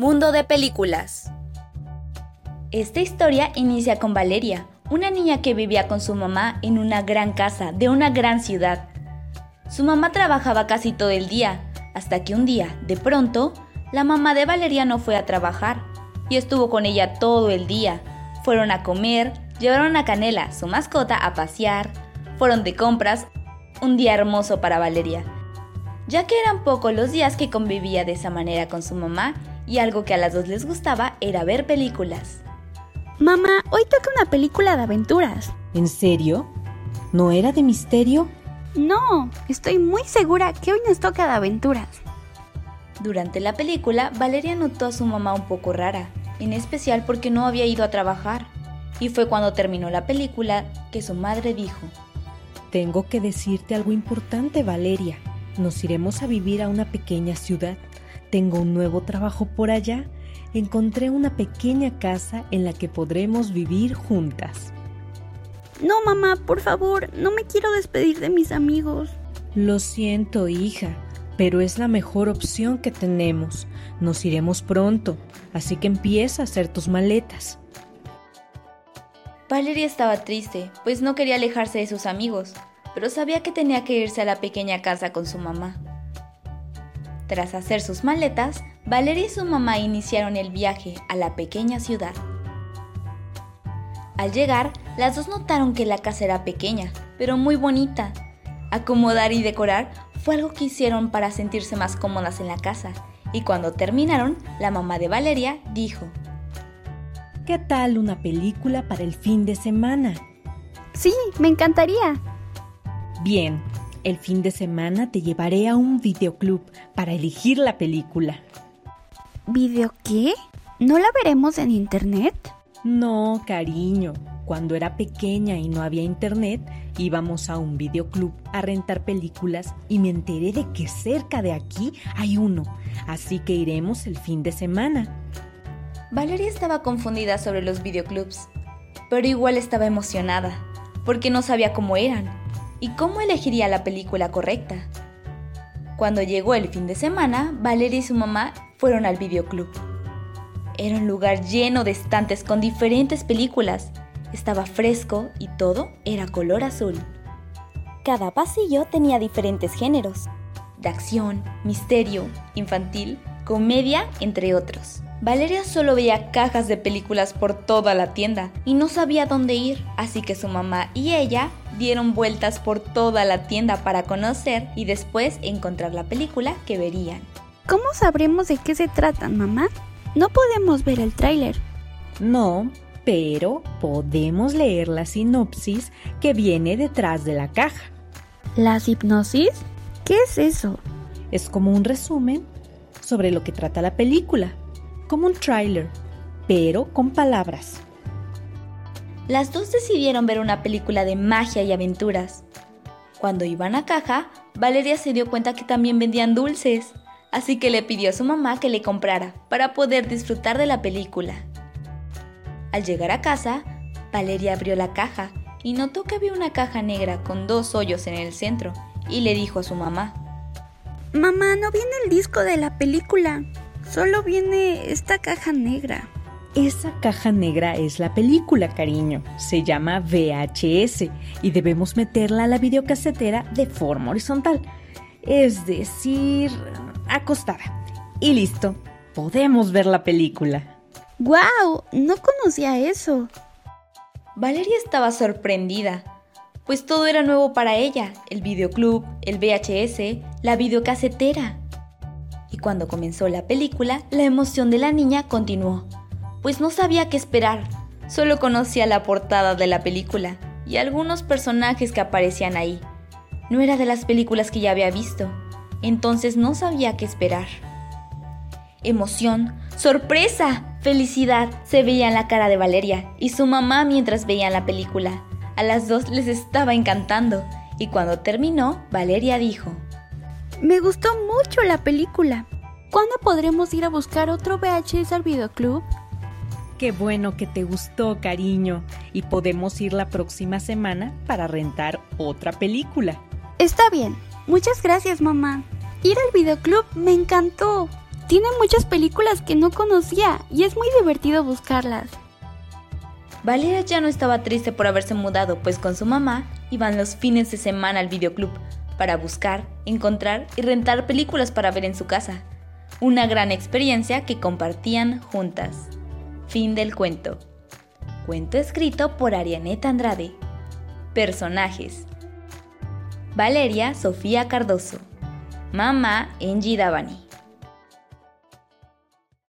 Mundo de Películas. Esta historia inicia con Valeria, una niña que vivía con su mamá en una gran casa de una gran ciudad. Su mamá trabajaba casi todo el día, hasta que un día, de pronto, la mamá de Valeria no fue a trabajar y estuvo con ella todo el día. Fueron a comer, llevaron a Canela, su mascota, a pasear, fueron de compras, un día hermoso para Valeria, ya que eran pocos los días que convivía de esa manera con su mamá y algo que a las dos les gustaba era ver películas. Mamá, hoy toca una película de aventuras. ¿En serio? ¿No era de misterio? No, estoy muy segura que hoy nos toca de aventuras. Durante la película, Valeria notó a su mamá un poco rara, en especial porque no había ido a trabajar. Y fue cuando terminó la película que su madre dijo, Tengo que decirte algo importante, Valeria. Nos iremos a vivir a una pequeña ciudad. Tengo un nuevo trabajo por allá. Encontré una pequeña casa en la que podremos vivir juntas. No, mamá, por favor, no me quiero despedir de mis amigos. Lo siento, hija, pero es la mejor opción que tenemos. Nos iremos pronto, así que empieza a hacer tus maletas. Valeria estaba triste, pues no quería alejarse de sus amigos, pero sabía que tenía que irse a la pequeña casa con su mamá. Tras hacer sus maletas, Valeria y su mamá iniciaron el viaje a la pequeña ciudad. Al llegar, las dos notaron que la casa era pequeña, pero muy bonita. Acomodar y decorar fue algo que hicieron para sentirse más cómodas en la casa, y cuando terminaron, la mamá de Valeria dijo, ¿Qué tal una película para el fin de semana? Sí, me encantaría. Bien, el fin de semana te llevaré a un videoclub para elegir la película. ¿Video qué? ¿No la veremos en internet? No, cariño. Cuando era pequeña y no había internet, íbamos a un videoclub a rentar películas y me enteré de que cerca de aquí hay uno, así que iremos el fin de semana. Valeria estaba confundida sobre los videoclubs, pero igual estaba emocionada, porque no sabía cómo eran y cómo elegiría la película correcta. Cuando llegó el fin de semana, Valeria y su mamá fueron al videoclub. Era un lugar lleno de estantes con diferentes películas. Estaba fresco y todo era color azul. Cada pasillo tenía diferentes géneros, de acción, misterio, infantil, comedia, entre otros. Valeria solo veía cajas de películas por toda la tienda y no sabía dónde ir, así que su mamá y ella dieron vueltas por toda la tienda para conocer y después encontrar la película que verían. ¿Cómo sabremos de qué se tratan, mamá? No podemos ver el tráiler. No, pero podemos leer la sinopsis que viene detrás de la caja. ¿Las hipnosis? ¿Qué es eso? Es como un resumen sobre lo que trata la película, como un tráiler, pero con palabras. Las dos decidieron ver una película de magia y aventuras. Cuando iban a caja, Valeria se dio cuenta que también vendían dulces, así que le pidió a su mamá que le comprara para poder disfrutar de la película. Al llegar a casa, Valeria abrió la caja y notó que había una caja negra con dos hoyos en el centro y le dijo a su mamá, Mamá, no viene el disco de la película, solo viene esta caja negra. Esa caja negra es la película, cariño. Se llama VHS y debemos meterla a la videocasetera de forma horizontal. Es decir, acostada. Y listo, podemos ver la película. ¡Guau! No conocía eso. Valeria estaba sorprendida, pues todo era nuevo para ella, el videoclub, el VHS, la videocasetera. Y cuando comenzó la película, la emoción de la niña continuó, pues no sabía qué esperar, solo conocía la portada de la película y algunos personajes que aparecían ahí. No era de las películas que ya había visto, entonces no sabía qué esperar. Emoción, sorpresa, felicidad se veía en la cara de Valeria y su mamá mientras veían la película. A las dos les estaba encantando y cuando terminó, Valeria dijo, Me gustó mucho la película. ¿Cuándo podremos ir a buscar otro VHS al videoclub? Qué bueno que te gustó, cariño. Y podemos ir la próxima semana para rentar otra película. Está bien. Muchas gracias, mamá. Ir al videoclub me encantó. Tiene muchas películas que no conocía y es muy divertido buscarlas. Valeria ya no estaba triste por haberse mudado, pues con su mamá iban los fines de semana al videoclub para buscar, encontrar y rentar películas para ver en su casa. Una gran experiencia que compartían juntas. Fin del cuento. Cuento escrito por Arianeta Andrade. Personajes. Valeria Sofía Cardoso. Mamá Angie Davani.